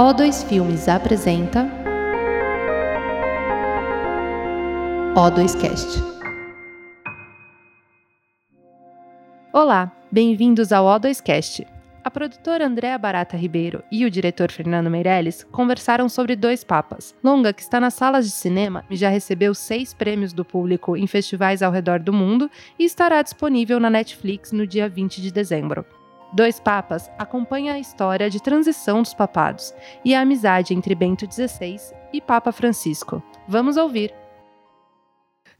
O2 Filmes apresenta O2Cast. Olá, bem-vindos ao O2Cast. A produtora Andréa Barata Ribeiro e o diretor Fernando Meirelles conversaram sobre Dois Papas, longa que está nas salas de cinema e já recebeu seis prêmios do público em festivais ao redor do mundo e estará disponível na Netflix no dia 20 de dezembro. Dois Papas acompanha a história de transição dos papados e a amizade entre Bento XVI e Papa Francisco. Vamos ouvir.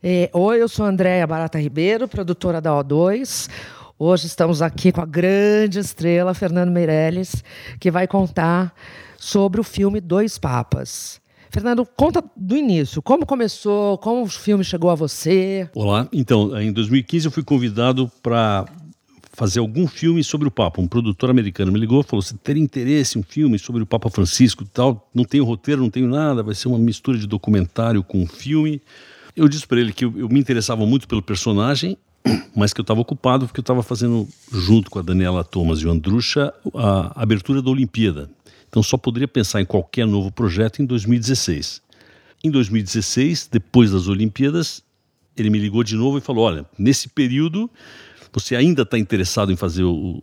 É, Oi, eu sou Andréa Barata Ribeiro, produtora da O2. Hoje estamos aqui com a grande estrela Fernando Meirelles, que vai contar sobre o filme Dois Papas. Fernando, conta do início. Como começou? Como o filme chegou a você? Olá. Então, em 2015 eu fui convidado para fazer algum filme sobre o Papa. Um produtor americano me ligou, falou: "Você teria interesse em um filme sobre o Papa Francisco, tal? Não tenho roteiro, não tenho nada. Vai ser uma mistura de documentário com filme." Eu disse para ele que eu, eu me interessava muito pelo personagem mas que eu estava ocupado porque eu estava fazendo, junto com a Daniela Thomas e o Andrucha, a abertura da Olimpíada. Então só poderia pensar em qualquer novo projeto em 2016. Em 2016, depois das Olimpíadas, ele me ligou de novo e falou: Olha, nesse período você ainda está interessado em fazer o,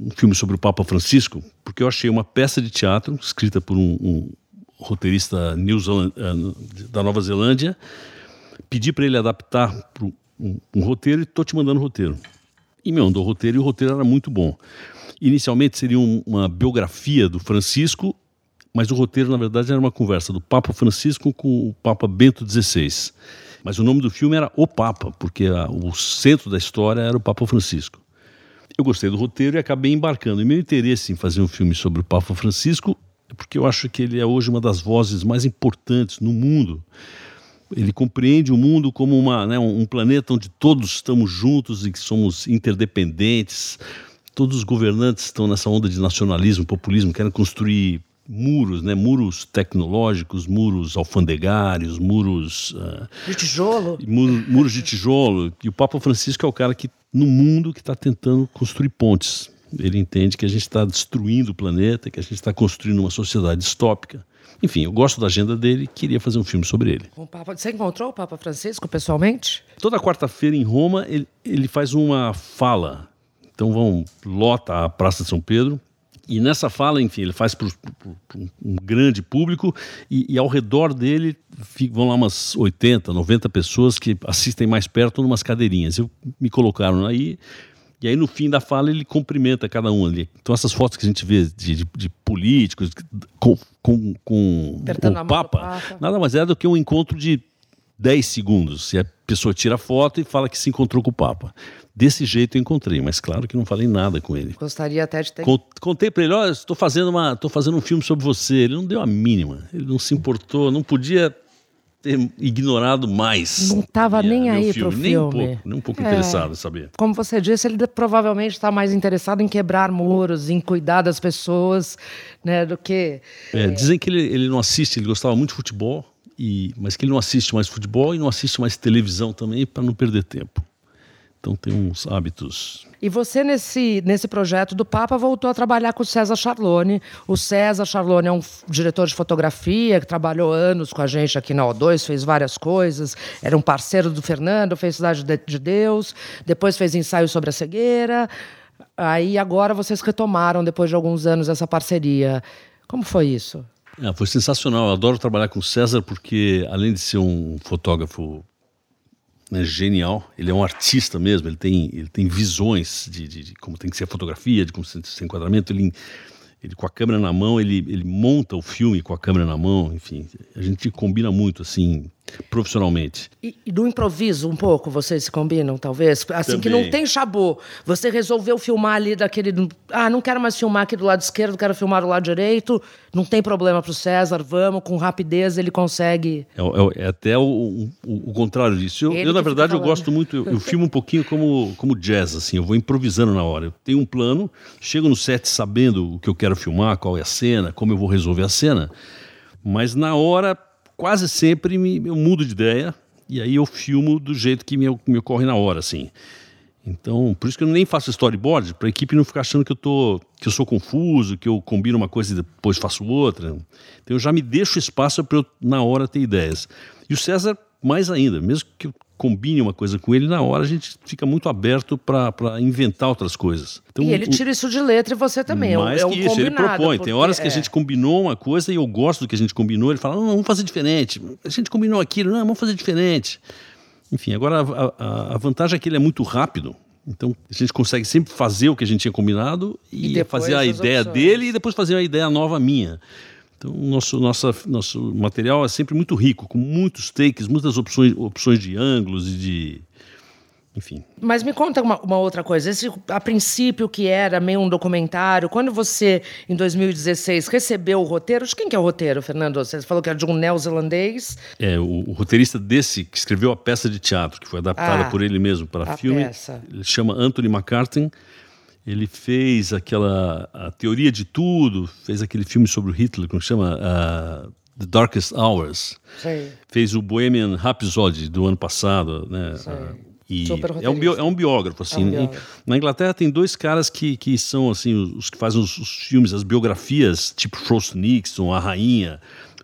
um filme sobre o Papa Francisco? Porque eu achei uma peça de teatro escrita por um, um roteirista eh, da Nova Zelândia. Pedi para ele adaptar um, um roteiro e estou te mandando o roteiro. E me mandou o roteiro e o roteiro era muito bom. Inicialmente seria um, uma biografia do Francisco, mas o roteiro, na verdade, era uma conversa do Papa Francisco com o Papa Bento XVI. Mas o nome do filme era O Papa, porque a, o centro da história era o Papa Francisco. Eu gostei do roteiro e acabei embarcando. E meu interesse em fazer um filme sobre o Papa Francisco é porque eu acho que ele é hoje uma das vozes mais importantes no mundo. Ele compreende o mundo como uma, né, um planeta onde todos estamos juntos e que somos interdependentes. Todos os governantes estão nessa onda de nacionalismo, populismo, querem construir muros, né? Muros tecnológicos, muros alfandegários, muros uh, de tijolo, muros, muros de tijolo. E o Papa Francisco é o cara que no mundo que está tentando construir pontes. Ele entende que a gente está destruindo o planeta, que a gente está construindo uma sociedade distópica. Enfim, eu gosto da agenda dele e queria fazer um filme sobre ele. O Papa, você encontrou o Papa Francisco pessoalmente? Toda quarta-feira em Roma ele, ele faz uma fala. Então vão lota a Praça de São Pedro e nessa fala, enfim, ele faz para um grande público e, e, ao redor dele vão lá umas 80, 90 pessoas que assistem mais perto numas cadeirinhas. Eu, me colocaram aí e aí no fim da fala ele cumprimenta cada um ali. Então essas fotos que a gente vê de, de, de políticos com, com, com o Papa, Papa, nada mais é do que um encontro de 10 segundos. E a pessoa tira a foto e fala que se encontrou com o Papa. Desse jeito eu encontrei, mas claro que não falei nada com ele. Gostaria até de ter. Contei para ele: olha, estou fazendo, uma, estou fazendo um filme sobre você. Ele não deu a mínima. Ele não se importou, não podia ter ignorado mais. Não estava nem aí para o filme. Nem um pouco, nem um pouco é. interessado em saber. Como você disse, ele provavelmente está mais interessado em quebrar muros, em cuidar das pessoas, né, do que. É, é... Dizem que ele, ele não assiste, ele gostava muito de futebol, e, mas que ele não assiste mais futebol e não assiste mais televisão também para não perder tempo. Então tem uns hábitos. E você, nesse, nesse projeto do Papa, voltou a trabalhar com o César Charlone. O César Charlone é um diretor de fotografia que trabalhou anos com a gente aqui na O2, fez várias coisas. Era um parceiro do Fernando, fez Cidade de Deus, depois fez ensaio sobre a cegueira. Aí agora vocês retomaram, depois de alguns anos, essa parceria. Como foi isso? É, foi sensacional. Eu adoro trabalhar com o César porque, além de ser um fotógrafo né, genial. Ele é um artista mesmo. Ele tem, ele tem visões de, de, de como tem que ser a fotografia, de como tem que ser enquadramento. Ele ele com a câmera na mão, ele, ele monta o filme com a câmera na mão, enfim, a gente combina muito, assim, profissionalmente. E, e do improviso, um pouco, vocês se combinam, talvez? Assim, Também. que não tem chabô. Você resolveu filmar ali daquele... Ah, não quero mais filmar aqui do lado esquerdo, quero filmar do lado direito. Não tem problema para o César, vamos, com rapidez ele consegue... É, é, é até o, o, o, contrário disso. Eu, eu na verdade, eu gosto muito, eu, eu filmo um pouquinho como, como jazz, assim, eu vou improvisando na hora. Eu tenho um plano, chego no set sabendo o que eu quero filmar, qual é a cena, como eu vou resolver a cena. Mas na hora, quase sempre me, eu mudo de ideia e aí eu filmo do jeito que me, me ocorre na hora, assim. Então, por isso que eu nem faço storyboard, para a equipe não ficar achando que eu, tô, que eu sou confuso, que eu combino uma coisa e depois faço outra. Então, eu já me deixo espaço para eu, na hora, ter ideias. E o César, mais ainda, mesmo que eu combine uma coisa com ele, na hora a gente fica muito aberto para inventar outras coisas. Então, e ele o, tira isso de letra e você também. É mais é um, que isso, ele propõe. Tem horas é. que a gente combinou uma coisa e eu gosto do que a gente combinou, ele fala, não, vamos fazer diferente. A gente combinou aquilo, não, vamos fazer diferente. Enfim, agora a, a, a vantagem é que ele é muito rápido. Então a gente consegue sempre fazer o que a gente tinha combinado e, e fazer a ideia opções. dele e depois fazer uma ideia nova minha. Então nosso, nossa, nosso material é sempre muito rico, com muitos takes, muitas opções, opções de ângulos e de enfim. Mas me conta uma, uma, outra coisa. Esse, a princípio, que era meio um documentário, quando você, em 2016, recebeu o roteiro, de quem que é o roteiro, Fernando? Você falou que era de um neozelandês. É, o, o roteirista desse, que escreveu a peça de teatro, que foi adaptada ah, por ele mesmo para filme, peça. ele chama Anthony McCartan. Ele fez aquela a teoria de tudo, fez aquele filme sobre o Hitler, como chama uh, The Darkest Hours. Sim. Fez o Bohemian Rhapsody do ano passado, né? Uh, e é um, bio, é um biógrafo, assim. É um biógrafo. na Inglaterra tem dois caras que, que são, assim, os, os que fazem os, os, filmes, as biografias, tipo Frost Nixon, A Rainha.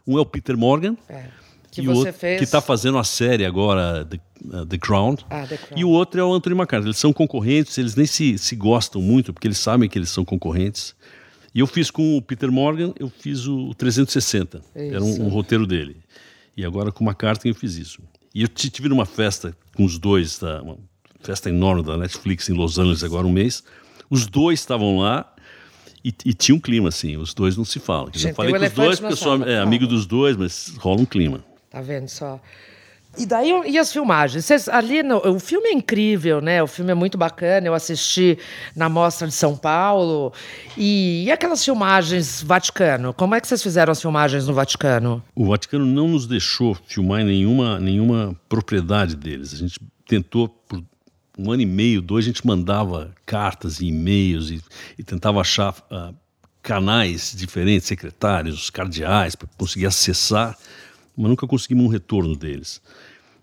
Um é o Peter Morgan. É. Que e o outro fez... que está fazendo a série agora, The, uh, The, Crown. Ah, The Crown. E o outro é o Anthony McCarthy. Eles são concorrentes, eles nem se, se gostam muito, porque eles sabem que eles são concorrentes. E eu fiz com o Peter Morgan, eu fiz o 360. Isso. Era um, um roteiro dele. E agora com o McCarthy eu fiz isso. E eu tive numa festa com os dois, tá? uma festa enorme da Netflix em Los Angeles agora um mês. Os dois estavam lá e, e tinha um clima, assim. Os dois não se falam. eu falei com os dois porque eu sou é, amigo dos dois, mas rola um clima. Tá vendo só? E daí e as filmagens? Vocês, ali no, o filme é incrível, né? O filme é muito bacana. Eu assisti na mostra de São Paulo. E, e aquelas filmagens Vaticano? Como é que vocês fizeram as filmagens no Vaticano? O Vaticano não nos deixou filmar em nenhuma, nenhuma propriedade deles. A gente tentou por um ano e meio, dois, a gente mandava cartas e e-mails e, e tentava achar uh, canais diferentes, secretários, cardeais, para conseguir acessar mas nunca conseguimos um retorno deles.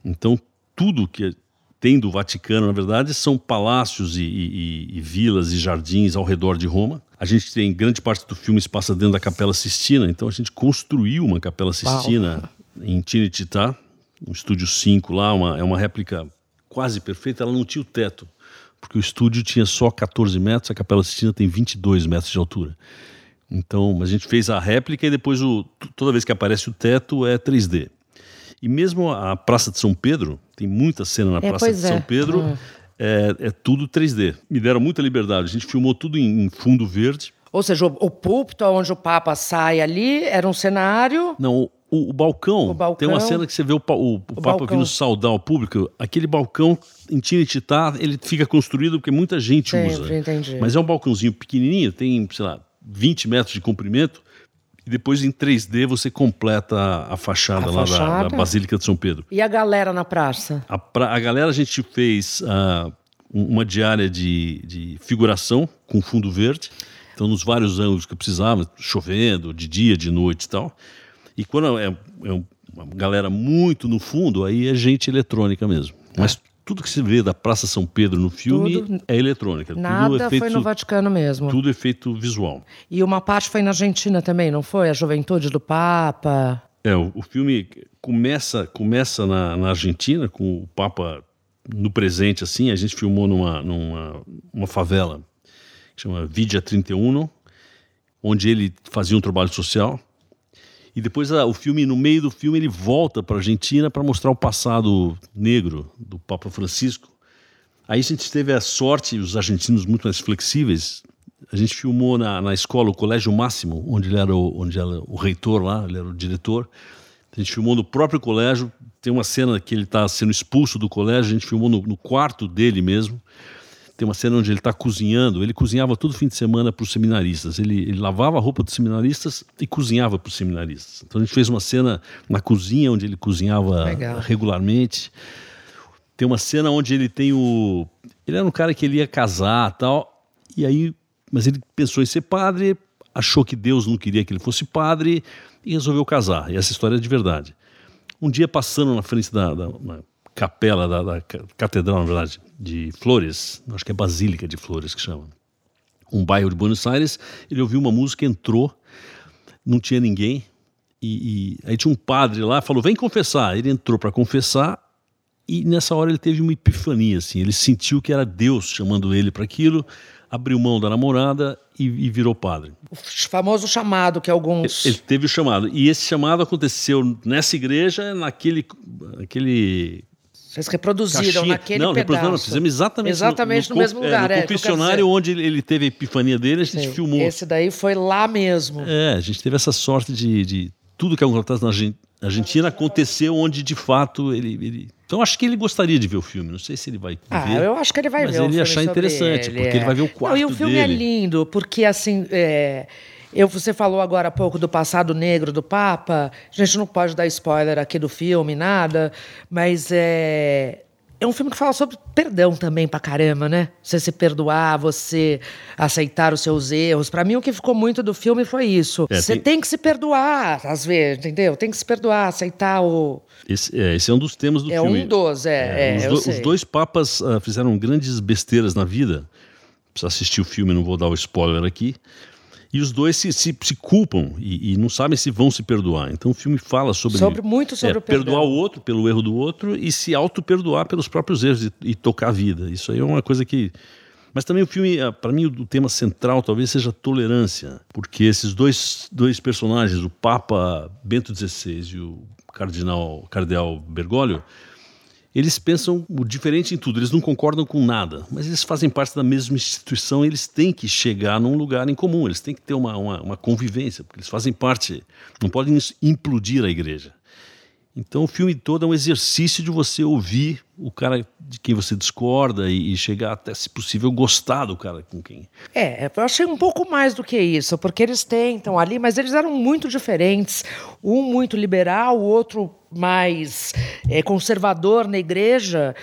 Então, tudo que tem do Vaticano, na verdade, são palácios e, e, e, vilas e jardins ao redor de Roma. A gente tem grande parte do filme se passa dentro da Capela Sistina, então a gente construiu uma Capela Sistina Uau. em Tinititá, um estúdio 5 lá, uma, é uma réplica quase perfeita, ela não tinha o teto, porque o estúdio tinha só 14 metros, a Capela Sistina tem 22 metros de altura. Então, a gente fez a réplica e depois o, toda vez que aparece o teto é 3D. E mesmo a Praça de São Pedro, tem muita cena na é, Praça de é. São Pedro, hum. é, é, tudo 3D. Me deram muita liberdade. A gente filmou tudo em, em fundo verde. Ou seja, o, o púlpito onde o Papa sai ali era um cenário. Não, o, o, balcão, o, balcão, tem uma cena que você vê o, o, o Papa balcão. vindo saudar o público. Aquele balcão em Tinititá, ele fica construído porque muita gente Sempre, usa. Entendi. Mas é um balcãozinho pequenininho, tem, sei lá, 20 metros de comprimento, e depois em 3D você completa a, fachada a lá fachada. Da, da, Basílica de São Pedro. E a galera na praça? A, pra, a galera a gente fez uh, uma diária de, de figuração com fundo verde, então nos vários ângulos que precisava, chovendo, de dia, de noite e tal. E quando é, é uma galera muito no fundo, aí é gente eletrônica mesmo. Mas tudo que se vê da Praça São Pedro no filme tudo, é eletrônica. Nada é feito, foi no Vaticano mesmo. Tudo é feito visual. E uma parte foi na Argentina também, não foi? A juventude do Papa. É, o, o filme começa, começa na, na, Argentina, com o Papa no presente, assim. A gente filmou numa, numa uma favela que chama Vidia 31, onde ele fazia um trabalho social. E depois o filme, no meio do filme, ele volta para a Argentina para mostrar o passado negro do Papa Francisco. Aí a gente teve a sorte, os argentinos muito mais flexíveis. A gente filmou na, na escola, o Colégio Máximo, onde ele era o, onde era o reitor lá, ele era o diretor. A gente filmou no próprio colégio. Tem uma cena que ele está sendo expulso do colégio, a gente filmou no, no quarto dele mesmo. Tem uma cena onde ele está cozinhando. Ele cozinhava todo fim de semana para os seminaristas. Ele, ele, lavava a roupa dos seminaristas e cozinhava para os seminaristas. Então a gente fez uma cena na cozinha onde ele cozinhava Legal. regularmente. Tem uma cena onde ele tem o. Ele era um cara que ele ia casar tal. E aí. Mas ele pensou em ser padre, achou que Deus não queria que ele fosse padre e resolveu casar. E essa história é de verdade. Um dia passando na frente da, da capela da, da catedral, na verdade, de Flores, acho que é Basílica de Flores que chama, um bairro de Buenos Aires. Ele ouviu uma música, entrou, não tinha ninguém, e, e aí tinha um padre lá, falou: vem confessar. Ele entrou para confessar e nessa hora ele teve uma epifania, assim. Ele sentiu que era Deus chamando ele para aquilo, abriu mão da namorada e, e, virou padre. O famoso chamado que alguns. Ele, ele teve o chamado. E esse chamado aconteceu nessa igreja, naquele. naquele vocês reproduziram caixinha. naquele não, pedaço. Não, fizemos exatamente, exatamente no, no, no mesmo lugar. É, no é, confessionário onde ele teve a epifania dele, a gente Sim, filmou. Esse daí foi lá mesmo. É, a gente teve essa sorte de, de tudo que acontece na Argentina aconteceu onde de fato ele, ele... Então acho que ele gostaria de ver o filme. Não sei se ele vai ah, ver. eu acho que ele vai mas ver. Mas ele ia achar interessante, ele, porque é. ele vai ver o quarto Não, e o filme é dele. é lindo, porque assim. É... Eu, você falou agora há pouco do passado negro do Papa. A gente não pode dar spoiler aqui do filme, nada, mas é, é um filme que fala sobre perdão também pra caramba, né? Você se perdoar, você aceitar os seus erros. Para mim, o que ficou muito do filme foi isso. É, você tem... tem... que se perdoar, às vezes, entendeu? Tem que se perdoar, aceitar o. Esse é, esse é um dos temas do é filme. É um dos, é. é, os, do, os, dois papas uh, fizeram grandes besteiras na vida. Precisa assistir o filme, não vou dar o spoiler aqui. E os dois se, se, se culpam e, e, não sabem se vão se perdoar. Então o filme fala sobre, sobre muito sobre é, o perdão. perdoar o outro pelo erro do outro e se auto-perdoar pelos próprios erros e, e, tocar a vida. Isso aí é uma coisa que. Mas também o filme, ah, para mim, o tema central talvez seja tolerância, porque esses dois, dois personagens, o Papa Bento XVI e o Cardinal Cardeal Bergoglio, eles pensam diferente em tudo, eles não concordam com nada, mas eles fazem parte da mesma instituição, eles têm que chegar num lugar em comum, eles têm que ter uma, uma, uma convivência, porque eles fazem parte, não podem implodir a igreja. Então o filme todo é um exercício de você ouvir o cara de quem você discorda e, e, chegar até, se possível, gostar do cara com quem. É, eu achei um pouco mais do que isso, porque eles tentam ali, mas eles eram muito diferentes. Um muito liberal, o outro mais é, conservador na igreja.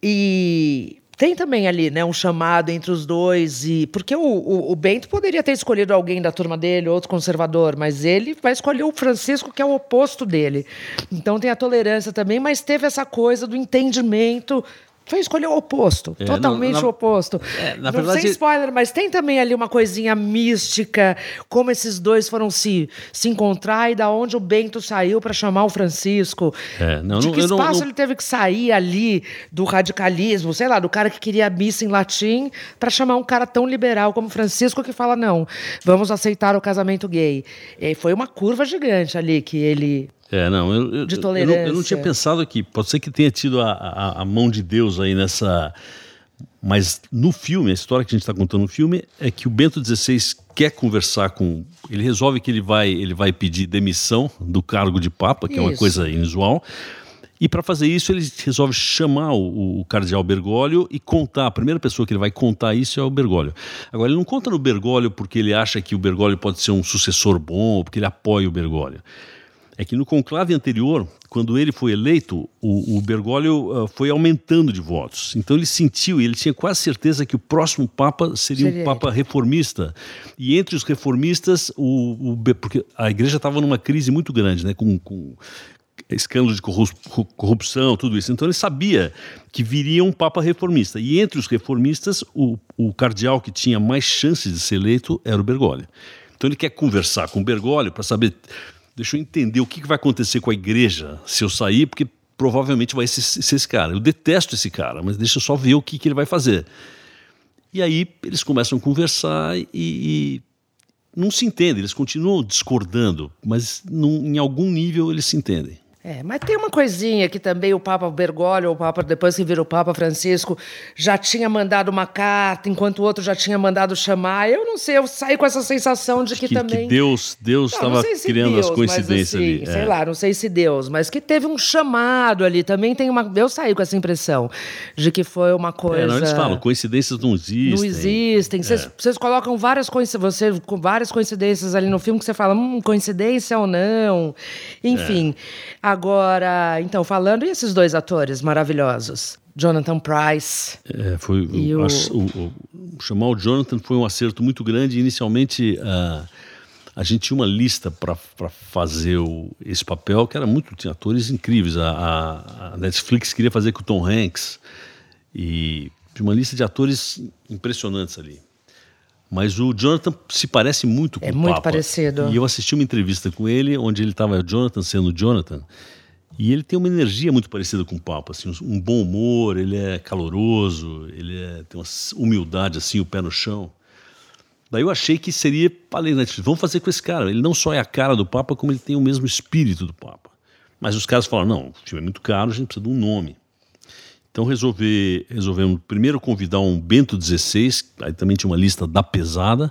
E tem também ali, né, um chamado entre os dois e porque o, o, o, Bento poderia ter escolhido alguém da turma dele, outro conservador, mas ele vai escolher o Francisco que é o oposto dele. Então tem a tolerância também, mas teve essa coisa do entendimento foi escolher o oposto, é, totalmente o oposto. É, na não verdade, sem spoiler, mas tem também ali uma coisinha mística, como esses dois foram se, se encontrar e da onde o Bento saiu para chamar o Francisco. É, não, de não, que espaço não, ele teve que sair ali do radicalismo, sei lá, do cara que queria missa em latim para chamar um cara tão liberal como Francisco que fala não, vamos aceitar o casamento gay. E foi uma curva gigante ali que ele é, não, eu, eu, de tolerância. Eu não, eu não tinha pensado aqui. Pode ser que tenha tido a, a, a, mão de Deus aí nessa. Mas no filme, a história que a gente está contando no filme é que o Bento XVI quer conversar com. Ele resolve que ele vai, ele vai pedir demissão do cargo de Papa, que isso. é uma coisa inusual. E para fazer isso, ele resolve chamar o, o, cardeal Bergoglio e contar. A primeira pessoa que ele vai contar isso é o Bergoglio. Agora, ele não conta no Bergoglio porque ele acha que o Bergoglio pode ser um sucessor bom, porque ele apoia o Bergoglio é que no conclave anterior, quando ele foi eleito, o, o Bergoglio uh, foi aumentando de votos. Então ele sentiu, e ele tinha quase certeza que o próximo Papa seria, seria um Papa ele. reformista. E entre os reformistas, o, o porque a igreja estava numa crise muito grande, né, com, com escândalos de corrupção, tudo isso. Então ele sabia que viria um Papa reformista. E entre os reformistas, o, o cardeal que tinha mais chances de ser eleito era o Bergoglio. Então ele quer conversar com o Bergoglio para saber deixa eu entender o que vai acontecer com a igreja se eu sair, porque provavelmente vai ser, ser esse cara. Eu detesto esse cara, mas deixa eu só ver o que, que ele vai fazer. E aí eles começam a conversar e, e não se entendem, eles continuam discordando, mas num, em algum nível eles se entendem. É, mas tem uma coisinha que também o Papa Bergoglio, o Papa depois que virou o Papa Francisco, já tinha mandado uma carta, enquanto o outro já tinha mandado chamar. Eu não sei, eu saí com essa sensação de que, que também. Que Deus Deus estava criando Deus, as coincidências assim, ali. Sei é. lá, não sei se Deus, mas que teve um chamado ali. Também tem uma. Eu saí com essa impressão de que foi uma coisa. É, não, eles falam, coincidências não existem. Não existem. Vocês, é. vocês colocam várias coincidências, você, com várias coincidências ali no filme que você fala, hum, coincidência ou não. Enfim. É. Agora, então, falando, e esses dois atores maravilhosos? Jonathan Price. É, foi, o, o, o, chamar o Jonathan foi um acerto muito grande. Inicialmente, uh, a gente tinha uma lista para fazer o, esse papel que era muito tinha atores incríveis. A, a, a, Netflix queria fazer com o Tom Hanks e tinha uma lista de atores impressionantes ali. Mas o Jonathan se parece muito com é o muito Papa. parecido. E eu assisti uma entrevista com ele onde ele estava Jonathan sendo Jonathan. E ele tem uma energia muito parecida com o Papa, assim, um bom humor, ele é caloroso, ele é, tem uma humildade assim, o pé no chão. Daí eu achei que seria, falei, Netflix, vamos fazer com esse cara. Ele não só é a cara do Papa, como ele tem o mesmo espírito do Papa. Mas os caras falaram, não, o filme é muito caro, a gente precisa de um nome. Então resolvi, resolvemos primeiro convidar um Bento XVI, aí também tinha uma lista da pesada.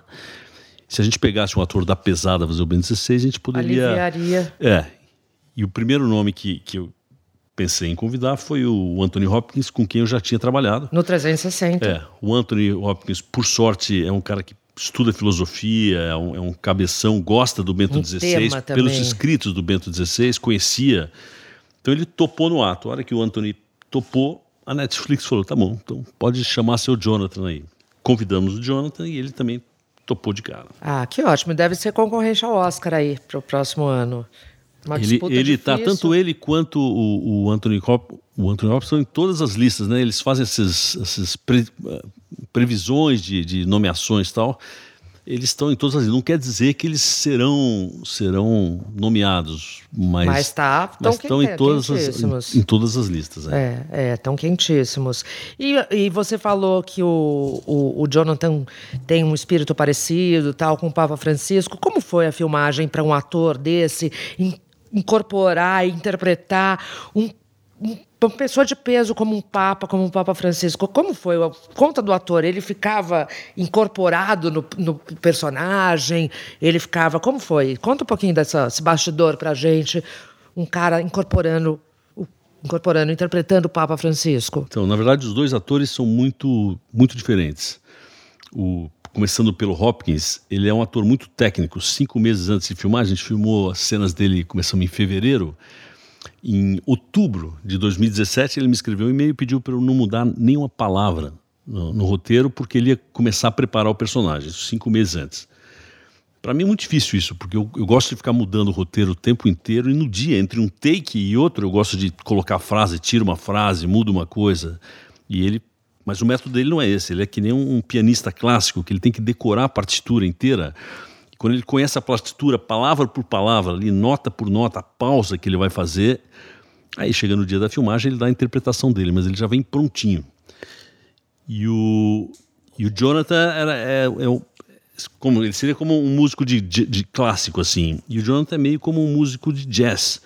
Se a gente pegasse um ator da pesada fazer o Bento XVI, a gente poderia. Aliviaria. É. E o primeiro nome que, que eu pensei em convidar foi o Anthony Hopkins, com quem eu já tinha trabalhado. No 360. É. O Anthony Hopkins, por sorte, é um cara que estuda filosofia, é um, é um cabeção, gosta do Bento Um XVI, pelos escritos do Bento XVI, conhecia. Então ele topou no ato. A hora que o Anthony topou, a Netflix falou: tá bom, então pode chamar seu Jonathan aí. Convidamos o Jonathan e ele também topou de cara. Ah, que ótimo. Deve ser concorrente ao Oscar aí para o próximo ano. Uma Ele, disputa ele tá, difícil. tanto ele quanto o, o Anthony Hop, o Anthony Hopkins estão em todas as listas, né? Eles fazem esses, esses pre- eh, previsões de, de nomeações e tal. Eles estão em todas as listas. Não quer dizer que eles serão, serão nomeados, mas, Mas tá, mas estão em todas, as, em, em todas as listas. É. É, é, tão quentíssimos. E, e você falou que o, o, o Jonathan tem um espírito parecido, tal, com o Papa Francisco. Como foi a filmagem para um ator desse in- incorporar, interpretar um- uma pessoa de peso como um Papa, como o Papa Francisco? Como foi? Conta do ator. Ele ficava incorporado no, no personagem? Ele ficava. Como foi? Conta um pouquinho dessa, desse bastidor pra gente. Um cara incorporando incorporando, interpretando o Papa Francisco. Então, na verdade, os dois atores são muito, muito diferentes. O, começando pelo Hopkins, ele é um ator muito técnico. Cinco meses antes de filmar, a gente filmou as cenas dele, começamos em fevereiro. Em outubro de 2017, ele me escreveu um e-mail e pediu para eu não mudar nenhuma palavra no, no roteiro, porque ele ia começar a preparar o personagem, cinco meses antes. Para mim é muito difícil isso, porque eu, eu gosto de ficar mudando o roteiro o tempo inteiro e no dia, entre um take e outro, eu gosto de colocar frase, tiro uma frase, mudo uma coisa. E ele, mas o método dele não é esse, ele é que nem um, um pianista clássico, que ele tem que decorar a partitura inteira. Quando ele conhece a partitura, palavra por palavra, ali, nota por nota, a pausa que ele vai fazer, aí chega no dia da filmagem, ele dá a interpretação dele, mas ele já vem prontinho. E o, e o Jonathan era, é, é como, ele seria como um músico de, de, de clássico, assim. E o Jonathan é meio como um músico de jazz,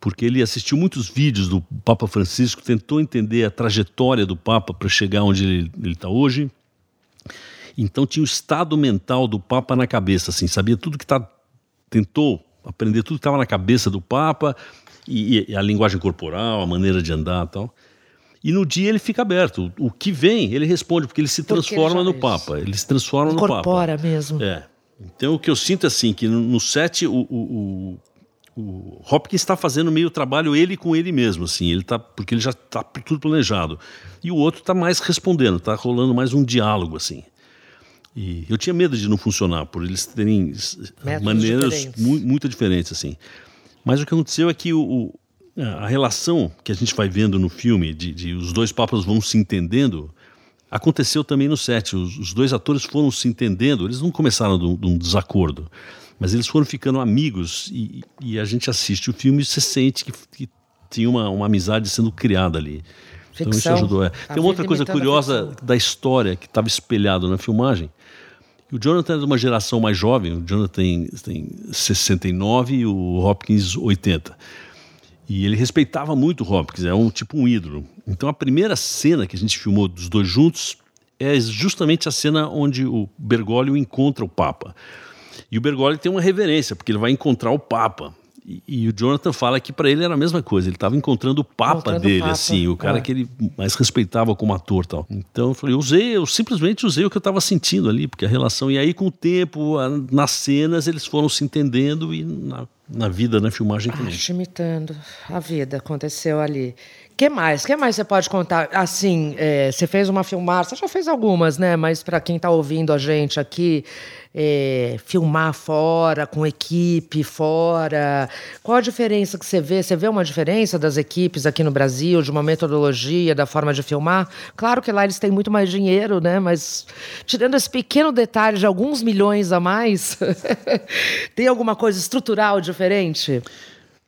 porque ele assistiu muitos vídeos do Papa Francisco, tentou entender a trajetória do Papa para chegar onde ele está hoje. Então tinha o estado mental do Papa na cabeça, assim, sabia tudo que tá, tentou aprender tudo que estava na cabeça do Papa e, e a linguagem corporal, a maneira de andar, e tal. E no dia ele fica aberto. O, o que vem, ele responde, porque ele se Porque ele transforma já no. Papa. Ele se transforma no Papa. Incorpora mesmo. É. Então o que eu sinto é assim, que no, no set o, o, o, o Hopkins está fazendo meio trabalho ele com ele mesmo, assim, ele tá, porque ele já está tudo planejado. E o outro está mais respondendo, está rolando mais um diálogo, assim. E eu tinha medo de não funcionar, por eles terem Métodos maneiras diferentes. mu muito diferentes, assim. Mas o que aconteceu é que o, o- a relação que a gente vai vendo no filme, de, de os dois papas vão se entendendo, aconteceu também no set. Os, os dois atores foram se entendendo, eles não começaram de um, de um desacordo, mas eles foram ficando amigos e, e a gente assiste o filme e você sente que, que tinha uma, uma amizade sendo criada ali. Então isso Ficção. ajudou. É. A Tem uma outra coisa curiosa ficção. da história que estava espelhado na filmagem. O Jonathan é de uma geração mais jovem, o Jonathan tem, tem 69 e o Hopkins 80. E ele respeitava muito o Hopkins, é um tipo um ídolo. Então a primeira cena que a gente filmou dos dois juntos é justamente a cena onde o Bergoglio encontra o Papa. E o Bergoglio tem uma reverência, porque ele vai encontrar o Papa. E, e o Jonathan fala que para ele era a mesma coisa, ele estava encontrando o Papa Encontrando o dele, Papa, assim, o cara é. que ele mais respeitava como ator tal. Então eu falei, eu usei, eu simplesmente usei o que eu estava sentindo ali, porque a relação. E aí, com o tempo, a- nas cenas, eles foram se entendendo e na, na vida, na filmagem também. Acho imitando a vida, aconteceu ali. Que mais? que mais você pode contar? Assim, é, você fez uma filmar, você já fez algumas, né? Mas para quem está ouvindo a gente aqui, é, filmar fora, com equipe fora, qual a diferença que você vê? Você vê uma diferença das equipes aqui no Brasil, de uma metodologia, da forma de filmar? Claro que lá eles têm muito mais dinheiro, né? Mas tirando esse pequeno detalhe de alguns milhões a mais, tem alguma coisa estrutural diferente?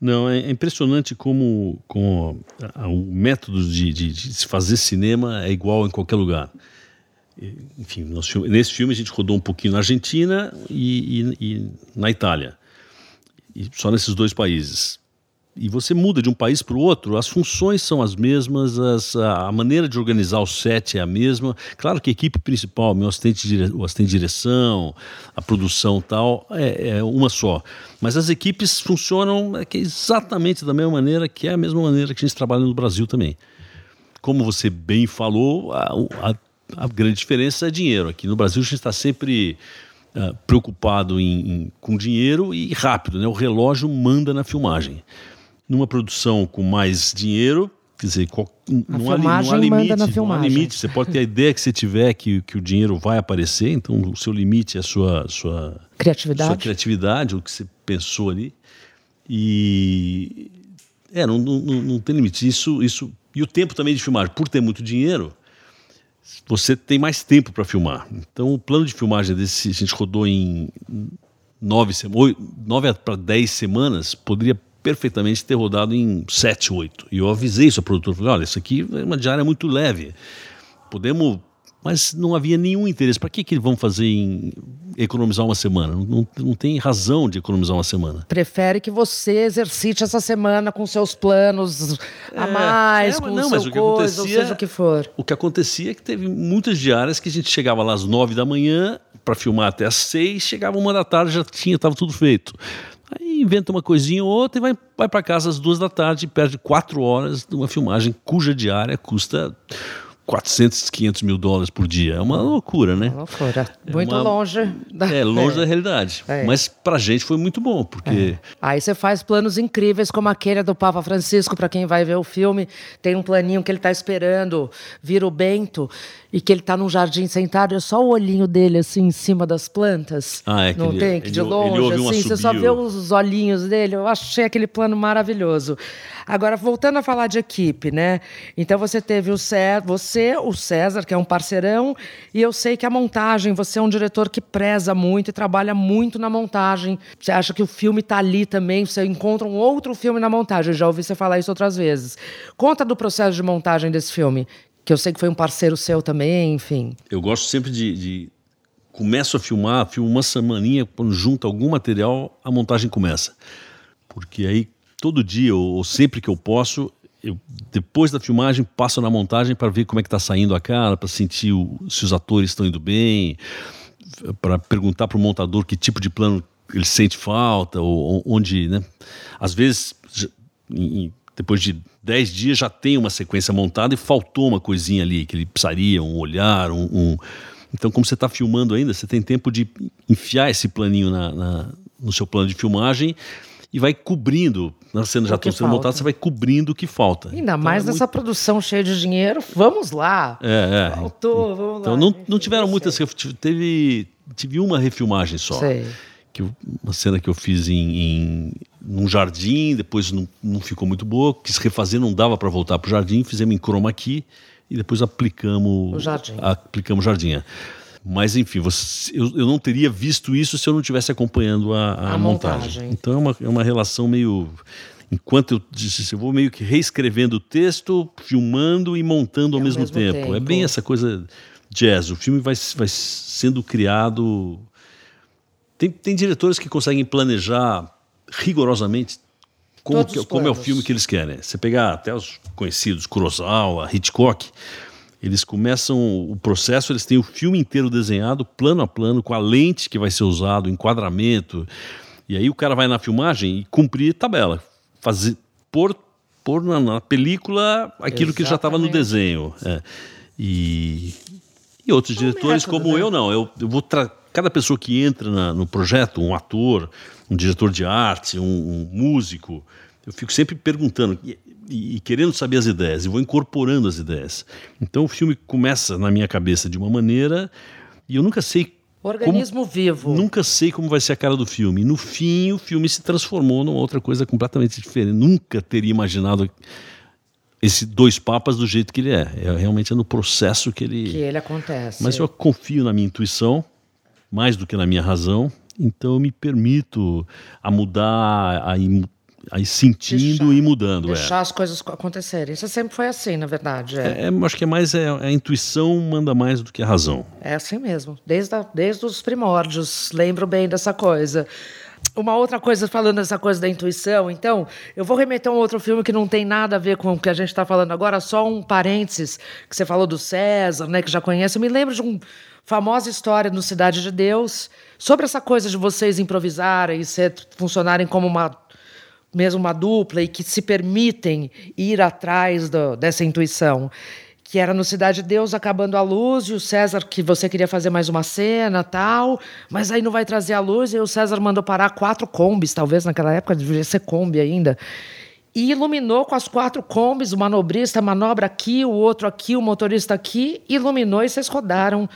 Não, é impressionante como, como o método de, de, de, fazer cinema é igual em qualquer lugar. Enfim, nesse filme a gente rodou um pouquinho na Argentina e, e, e na Itália. E só nesses dois países e você muda de um país para o outro, as funções são as mesmas, as, a maneira de organizar o set é a mesma. Claro que a equipe principal, meu assistente, o assistente de direção, a produção tal, é, é uma só. Mas as equipes funcionam é exatamente da mesma maneira, que é a mesma maneira que a gente trabalha no Brasil também. Como você bem falou, a, a, a grande diferença é dinheiro. Aqui no Brasil a gente está sempre uh, preocupado em, em, com dinheiro e rápido, né? o relógio manda na filmagem numa produção com mais dinheiro, quer dizer, não, há, não há limite, não há limite. Você pode ter a ideia que você tiver que, que o dinheiro vai aparecer, então o seu limite é a sua, sua criatividade, sua criatividade, o que você pensou ali. E é, não, não, não tem limite. Isso, isso e o tempo também de filmar, por ter muito dinheiro, você tem mais tempo para filmar. Então o plano de filmagem desse a gente rodou em nove, nove para dez semanas, poderia perfeitamente ter rodado em 7, 8. E eu avisei isso ao produtor, falei, olha, isso aqui é uma diária muito leve. Podemos... Mas não havia nenhum interesse. Para que, que vão fazer em economizar uma semana? Não, não, tem razão de economizar uma semana. Prefere que você exercite essa semana com seus planos a é, mais, é, com não, o seu coisa, ou seja o que for. O que acontecia é que teve muitas diárias que a gente chegava lá às nove da manhã para filmar até às seis, chegava uma da tarde já tinha, estava tudo feito. Inventa uma coisinha ou outra e vai, vai para casa às duas da tarde e perde quatro horas de uma filmagem cuja diária custa 400, 500 mil dólares por dia. É uma loucura, né? Uma loucura. É muito uma... longe. Da... É, longe é. da realidade. É. Mas pra gente foi muito bom, porque... É. Aí você faz planos incríveis, como aquele do Papa Francisco, para quem vai ver o filme, tem um planinho que ele tá esperando vir o Bento e que ele tá num jardim sentado, é só o olhinho dele, assim, em cima das plantas. Ah, é que Não ele, tem? Que de longe, assim, você só vê os olhinhos dele. Eu achei aquele plano maravilhoso. Agora, voltando a falar de equipe, né? Então você teve o César, você, o César, que é um parceirão, e eu sei que a montagem, você é um diretor que preza muito e trabalha muito na montagem. Você acha que o filme está ali também, você encontra um outro filme na montagem. Eu já ouvi você falar isso outras vezes. Conta do processo de montagem desse filme, que eu sei que foi um parceiro seu também, enfim. Eu gosto sempre de, de começo a filmar, filmo uma semaninha, quando junta algum material, a montagem começa. Porque aí todo dia ou, sempre que eu posso, eu, depois da filmagem passo na montagem para ver como é que está saindo a cara, para sentir o, se os atores estão indo bem, para perguntar para o montador que tipo de plano ele sente falta ou, onde, né? Às vezes, em, depois de 10 dias já tem uma sequência montada e faltou uma coisinha ali que ele precisaria, um olhar, um, um... então como você está filmando ainda, você tem tempo de enfiar esse planinho na, na, no seu plano de filmagem e vai cobrindo. Na cena já estão sendo montadas, você vai cobrindo o que falta. Ainda então, mais é nessa muito... produção cheia de dinheiro. Vamos lá. É, é. Faltou, vamos então, lá. Não, não tiveram muitas. Teve, tive uma refilmagem só. Sei. Que uma cena que eu fiz em, em num jardim, depois não, não ficou muito boa, quis refazer, não dava para voltar para o jardim, fizemos em chroma key e depois aplicamos o jardim. Aplicamos jardim. É. Mas, enfim, você, eu, eu não teria visto isso se eu não estivesse acompanhando a, a, a montagem. montagem. Então é uma, é uma relação meio. Enquanto eu, eu vou meio que reescrevendo o texto, filmando e montando ao, ao mesmo, mesmo tempo. tempo. É bem essa coisa jazz. O filme vai, vai sendo criado. Tem, tem diretores que conseguem planejar rigorosamente como, que, como é o filme que eles querem. Você pegar até os conhecidos, Kurosawa, Hitchcock eles começam o processo, eles têm o filme inteiro desenhado, plano a plano, com a lente que vai ser usado, o enquadramento. E aí o cara vai na filmagem e cumprir tabela, fazer pôr, pôr na, na película aquilo Exatamente. que já estava no desenho. É. E, e outros é um diretores método, como né? eu não, eu, eu vou cada pessoa que entra na, no projeto, um ator, um diretor de arte, um, um músico, eu fico sempre perguntando e, e, querendo saber as ideias, e vou incorporando as ideias. Então o filme começa na minha cabeça de uma maneira e eu nunca sei Organismo como, vivo. Nunca sei como vai ser a cara do filme. No fim, o filme se transformou numa outra coisa completamente diferente. Nunca teria imaginado esse dois papas do jeito que ele é. É realmente é no processo que ele que ele acontece. Mas eu confio na minha intuição mais do que na minha razão. Então eu me permito a mudar, a aí sentindo deixar, e mudando. É. Deixar é. as coisas acontecerem. Isso sempre foi assim, na verdade. É. é acho que é mais é, a intuição manda mais do que a razão. É assim mesmo. Desde, a, desde os primórdios, lembro bem dessa coisa. Uma outra coisa, falando dessa coisa da intuição, então, eu vou remeter a um outro filme que não tem nada a ver com o que a gente está falando agora, só um parênteses, que você falou do César, né, que já conhece. Eu me lembro de uma famosa história no Cidade de Deus, sobre essa coisa de vocês improvisarem e ser, funcionarem como uma mesmo uma dupla e que se permitem ir atrás do, dessa intuição. Que era no Cidade de Deus acabando a luz, e o César, que você queria fazer mais uma cena tal, mas aí não vai trazer a luz, e o César mandou parar quatro combis, talvez naquela época devia ser Kombi ainda. E iluminou com as quatro combis, o manobrista manobra aqui, o outro aqui, o motorista aqui, iluminou e vocês rodaram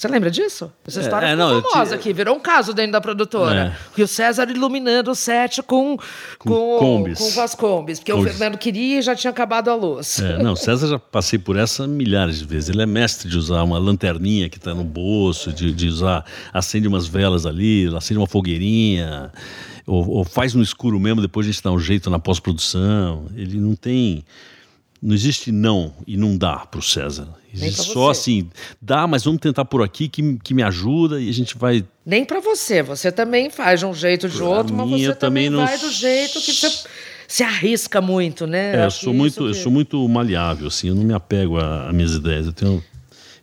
você lembra disso? Essa é, história é, não, famosa aqui, virou um caso dentro da produtora. É. o César iluminando o set com, com, com, combis. com, com as combis, porque combis. o Fernando queria e já tinha acabado a luz. É, não, César já passei por essa milhares de vezes. Ele é mestre de usar uma lanterninha que está no bolso, de, de usar, acende umas velas ali, acende uma fogueirinha, ou, ou faz no escuro mesmo, depois a gente dá um jeito na pós-produção. Ele não tem não existe não e não dá para o César. Existe só assim, dá, mas vamos tentar por aqui que, que me ajuda e a gente vai. Nem para você, você também faz de um jeito ou de outro, mas você também, também não... vai do jeito que você se arrisca muito, né? É, eu sou muito, que... eu sou muito maleável, assim, eu não me apego a, a minhas ideias. Eu tenho,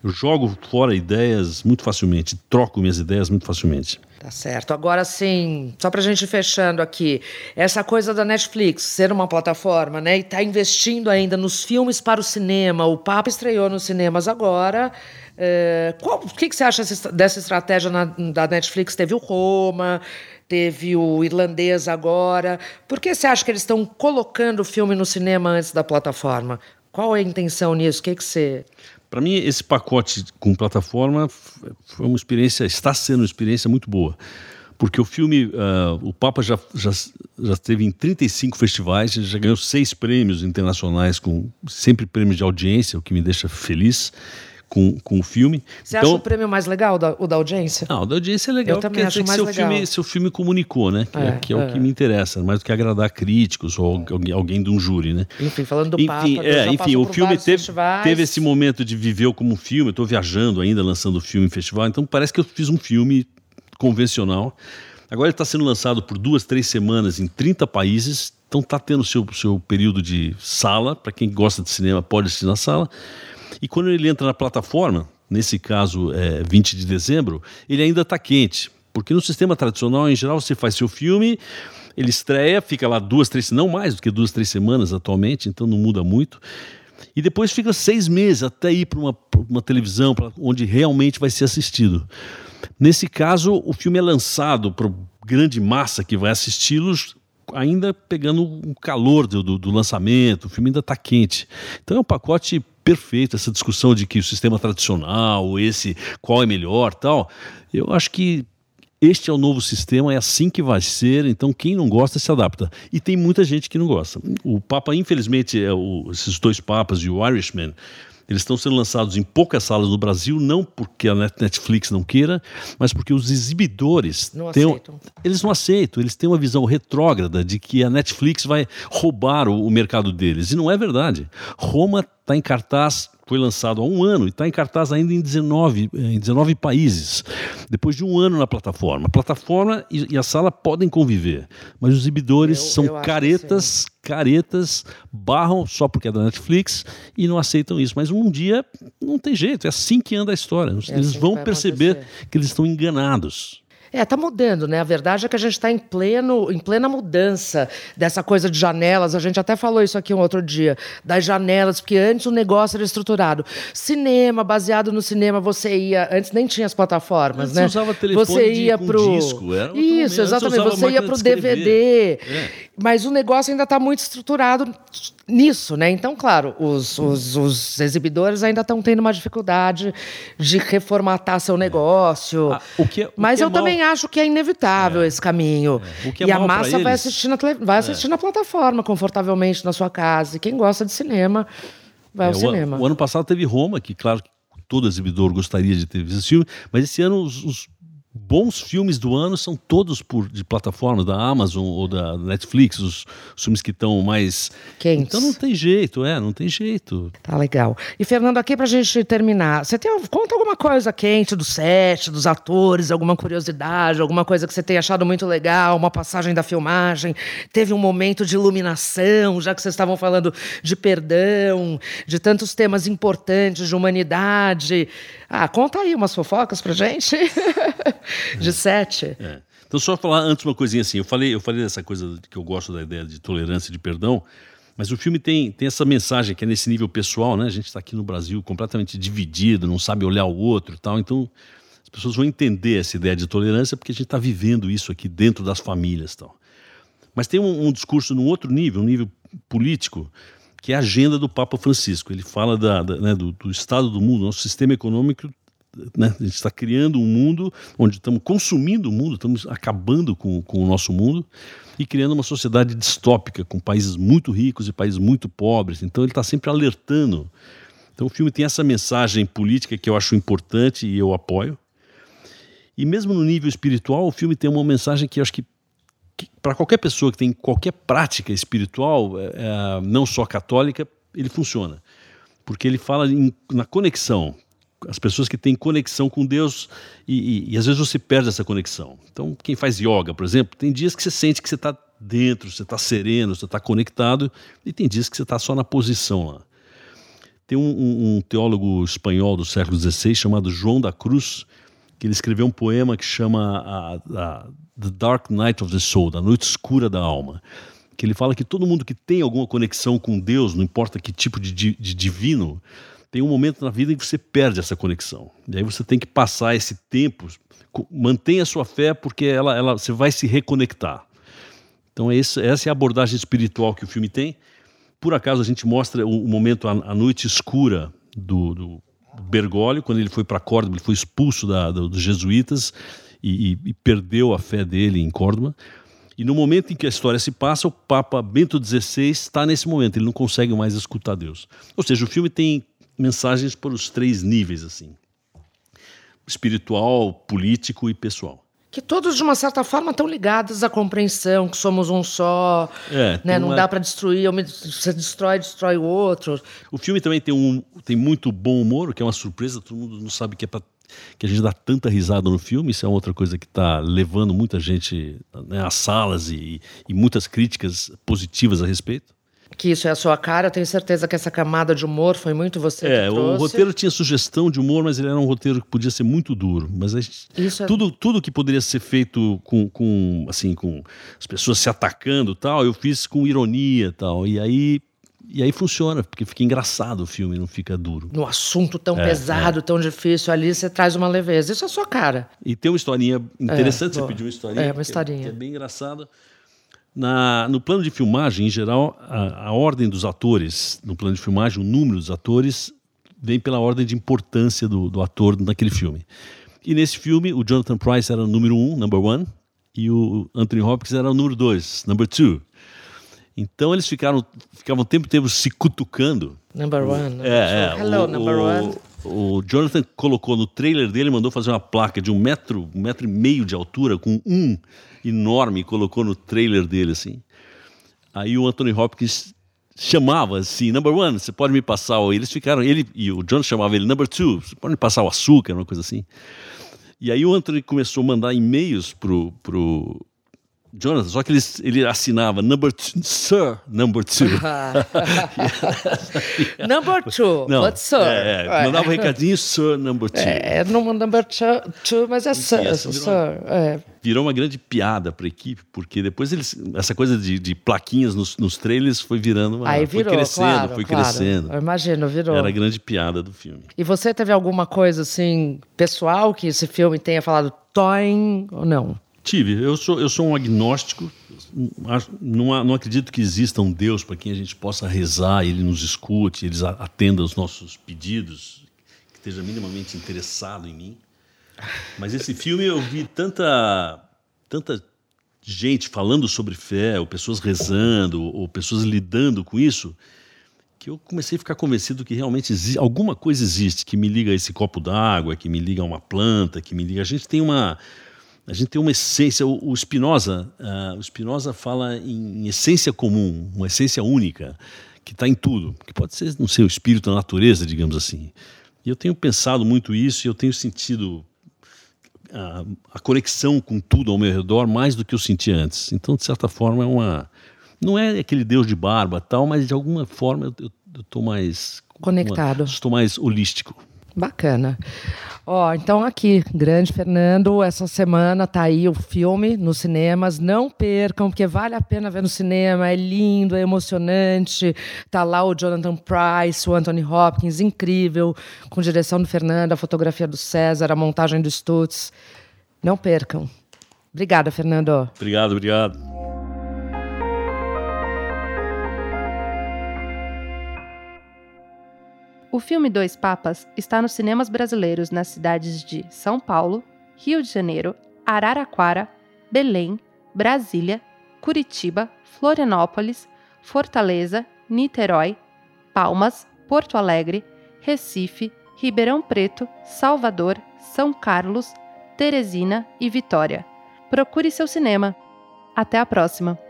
eu jogo fora ideias muito facilmente, troco minhas ideias muito facilmente. Tá certo. Agora sim, só para a gente fechando aqui, essa coisa da Netflix ser uma plataforma, né, e tá investindo ainda nos filmes para o cinema. O Papa estreou nos cinemas agora. É, qual, o que, que você acha dessa estratégia na, da Netflix? Teve o Roma, teve o Irlandês agora. Por que você acha que eles estão colocando o filme no cinema antes da plataforma? Qual é a intenção nisso? O que, que você para mim, esse pacote com plataforma foi uma experiência, está sendo uma experiência muito boa. Porque o filme, uh, o Papa já, já, já esteve em 35 festivais, já ganhou seis prêmios internacionais, com sempre prêmios de audiência, o que me deixa feliz com, com o filme. Você então, acha o prêmio mais legal, da, o da audiência? Não, o da audiência é legal, Eu também acho mais seu legal. Filme, seu filme comunicou, né? Que é, é que é, é, o que me interessa, mais do que agradar críticos ou alguém, alguém de um júri, né? Enfim, falando do enfim, Papa, é, enfim, o filme teve, teve esse momento de viver como um filme, eu estou viajando ainda, lançando o filme em festival, então parece que eu fiz um filme convencional. Agora ele está sendo lançado por duas, três semanas em 30 países, então está tendo seu seu período de sala, para quem gosta de cinema pode assistir na sala. E quando ele entra na plataforma, nesse caso é 20 de dezembro, ele ainda está quente. Porque no sistema tradicional, em geral, você faz seu filme, ele estreia, fica lá duas, três, não mais do que duas, três semanas atualmente, então não muda muito. E depois fica seis meses até ir para uma, uma televisão pra, onde realmente vai ser assistido. Nesse caso, o filme é lançado para grande massa que vai assisti-los ainda pegando o calor do, do, do lançamento, o filme ainda está quente. Então é um pacote perfeito essa discussão de que o sistema tradicional, esse qual é melhor, tal. Eu acho que este é o novo sistema, é assim que vai ser, então quem não gosta se adapta. E tem muita gente que não gosta. O Papa, infelizmente, é o, esses dois papas e o Irishman, eles estão sendo lançados em poucas salas no Brasil, não porque a Netflix não queira, mas porque os exibidores não têm, aceitam. eles não aceitam, eles têm uma visão retrógrada de que a Netflix vai roubar o, o mercado deles. E não é verdade. Roma está em cartaz foi lançado há um ano e está em cartaz ainda em 19, eh, em 19 países, depois de um ano na plataforma. A plataforma e, e a sala podem conviver, mas os exibidores eu, são eu caretas, caretas, barram só porque é da Netflix e não aceitam isso. Mas um dia não tem jeito, é assim que anda a história. É eles assim vão perceber acontecer. que eles estão enganados. É, está mudando, né? A verdade é que a gente está em, pleno, em plena mudança dessa coisa de janelas. A gente até falou isso aqui um outro dia, das janelas, porque antes o negócio era estruturado. Cinema, baseado no cinema, você ia. Antes nem tinha as plataformas, antes né? Você usava telefone você ia de, pro... disco. Era isso, exatamente. Você, você ia para o DVD. É. mas o negócio ainda está muito estruturado nisso, né? Então, claro, os, os, os exibidores ainda estão tendo uma dificuldade de reformatar seu negócio. Ah, o que, é- o mas eu é também mal... acho que é inevitável é. esse caminho. É. e a massa vai assistir, na, vai assistir é. na plataforma, confortavelmente na sua casa. E quem gosta de cinema, vai ao o cinema. O, o ano passado teve Roma, que, claro, todo exibidor gostaria de ter visto esse filme, mas esse ano os, os bons filmes do ano são todos por de plataformas da Amazon ou da Netflix, os, os filmes que estão mais quentes. Então não tem jeito, é, não tem jeito. Tá legal. E Fernando, aqui pra gente terminar, você tem conta alguma coisa quente do set, dos atores, alguma curiosidade, alguma coisa que você tenha achado muito legal, uma passagem da filmagem, teve um momento de iluminação, já que vocês estavam falando de perdão, de tantos temas importantes de humanidade. Ah, conta aí umas fofocas pra gente. de sete. É. Então, só falar antes uma coisinha assim. Eu falei, eu falei dessa coisa que eu gosto da ideia de tolerância e de perdão, mas o filme tem, tem essa mensagem que é nesse nível pessoal, né? A gente está aqui no Brasil completamente dividido, não sabe olhar o outro e tal. Então, as pessoas vão entender essa ideia de tolerância porque a gente está vivendo isso aqui dentro das famílias tal. Mas tem um, um discurso num outro nível, um nível político, que é a agenda do Papa Francisco. Ele fala da, da, né, do, do, estado do mundo, nosso sistema econômico né? A gente está criando um mundo onde estamos consumindo o mundo, estamos acabando com, com o nosso mundo e criando uma sociedade distópica, com países muito ricos e países muito pobres. Então ele está sempre alertando. Então o filme tem essa mensagem política que eu acho importante e eu apoio. E mesmo no nível espiritual, o filme tem uma mensagem que eu acho que, que para qualquer pessoa que tem qualquer prática espiritual, é, é, não só católica, ele funciona. Porque ele fala em, na conexão as pessoas que têm conexão com Deus e, e, e, às vezes você perde essa conexão. Então, quem faz yoga, por exemplo, tem dias que você sente que você está dentro, você está sereno, você está conectado, e tem dias que você está só na posição lá. Tem um, um, um, teólogo espanhol do século XVI chamado João da Cruz, que ele escreveu um poema que chama a, a, The Dark Night of the Soul, da noite escura da alma que ele fala que todo mundo que tem alguma conexão com Deus, não importa que tipo de, de divino, tem um momento na vida em que você perde essa conexão. E aí você tem que passar esse tempo, mantenha a sua fé, porque ela, ela, você vai se reconectar. Então, essa é a abordagem espiritual que o filme tem. Por acaso, a gente mostra o, momento, a, noite escura do, do Bergoglio, quando ele foi para Córdoba, ele foi expulso da, do, dos jesuítas e, e perdeu a fé dele em Córdoba. E no momento em que a história se passa, o Papa Bento XVI está nesse momento, ele não consegue mais escutar Deus. Ou seja, o filme tem mensagens por os três níveis, assim: espiritual, político e pessoal. Que todos, de uma certa forma, estão ligados à compreensão, que somos um só, é, né? não uma... dá para destruir, você destrói, destrói o outro. O filme também tem, um, tem muito bom humor, que é uma surpresa, todo mundo não sabe que é para que a gente dá tanta risada no filme, isso é outra coisa que está levando muita gente né, às salas e, e muitas críticas positivas a respeito que isso é a sua cara. Eu tenho certeza que essa camada de humor foi muito você é, que trouxe. O roteiro tinha sugestão de humor, mas ele era um roteiro que podia ser muito duro. Mas gente, isso é... tudo, tudo que poderia ser feito com, com, assim, com as pessoas se atacando tal, eu fiz com ironia tal. E aí e aí funciona, porque fica engraçado o filme, não fica duro. No assunto tão é, pesado, é. tão difícil ali, você traz uma leveza. Isso é a sua cara. E tem uma historinha interessante, é, você pediu uma historinha. É, uma historinha. Que é, que é bem engraçada. Na, no plano de filmagem, em geral, a, a, ordem dos atores, no plano de filmagem, o número dos atores vem pela ordem de importância do, do ator naquele filme. E nesse filme, o Jonathan Price era o número um, number one, e o Anthony Hopkins era o número dois, number two. Então eles ficaram, ficavam o tempo inteiro se cutucando. Number one. Number é, é, Hello, o, number o, one. O Jonathan colocou no trailer dele, mandou fazer uma placa de um metro, um metro e meio de altura, com um enorme, colocou no trailer dele, assim. Aí o Anthony Hopkins chamava assim, number one, você pode me passar o... Eles ficaram, ele e o John chamava ele number two, você pode me passar o açúcar, uma coisa assim. E aí o Anthony começou a mandar e-mails pro, pro Jonathan, só que ele, ele assinava number two, sir, number two. number two, não, but sir. É, é, mandava um recadinho, sir, number two. É, não number two, mas é sir. Virou, sir é. virou uma grande piada para a equipe, porque depois eles, essa coisa de, de plaquinhas nos, nos trailers foi virando uma. Aí virou, foi crescendo, claro, foi claro. crescendo. Eu imagino, virou. Era a grande piada do filme. E você teve alguma coisa assim, pessoal, que esse filme tenha falado toin ou não? Tive. Eu sou, eu sou um agnóstico. Não, não acredito que exista um Deus para quem a gente possa rezar, ele nos escute, ele atenda aos nossos pedidos, que esteja minimamente interessado em mim. Mas esse filme eu vi tanta, tanta gente falando sobre fé, ou pessoas rezando, ou pessoas lidando com isso, que eu comecei a ficar convencido que realmente existe, alguma coisa existe que me liga a esse copo d'água, que me liga a uma planta, que me liga. A gente tem uma a gente tem uma essência. O, o Spinoza, uh, o Spinoza fala em, em, essência comum, uma essência única que está em tudo, que pode ser, não sei, o espírito, a natureza, digamos assim. E eu tenho pensado muito isso e eu tenho sentido a, a, conexão com tudo ao meu redor mais do que eu sentia antes. Então, de certa forma, é uma não é aquele Deus de barba tal, mas de alguma forma eu estou mais conectado, estou mais holístico. Bacana. Ó, então aqui, grande Fernando, essa semana tá aí o filme nos cinemas. Não percam, porque vale a pena ver no cinema. É lindo, é emocionante. Tá lá o Jonathan Price, o Anthony Hopkins, incrível, com direção do Fernando, a fotografia do César, a montagem do Stutz. Não percam. Obrigada, Fernando. Obrigado, obrigado. O filme Dois Papas está nos cinemas brasileiros nas cidades de São Paulo, Rio de Janeiro, Araraquara, Belém, Brasília, Curitiba, Florianópolis, Fortaleza, Niterói, Palmas, Porto Alegre, Recife, Ribeirão Preto, Salvador, São Carlos, Teresina e Vitória. Procure seu cinema. Até a próxima!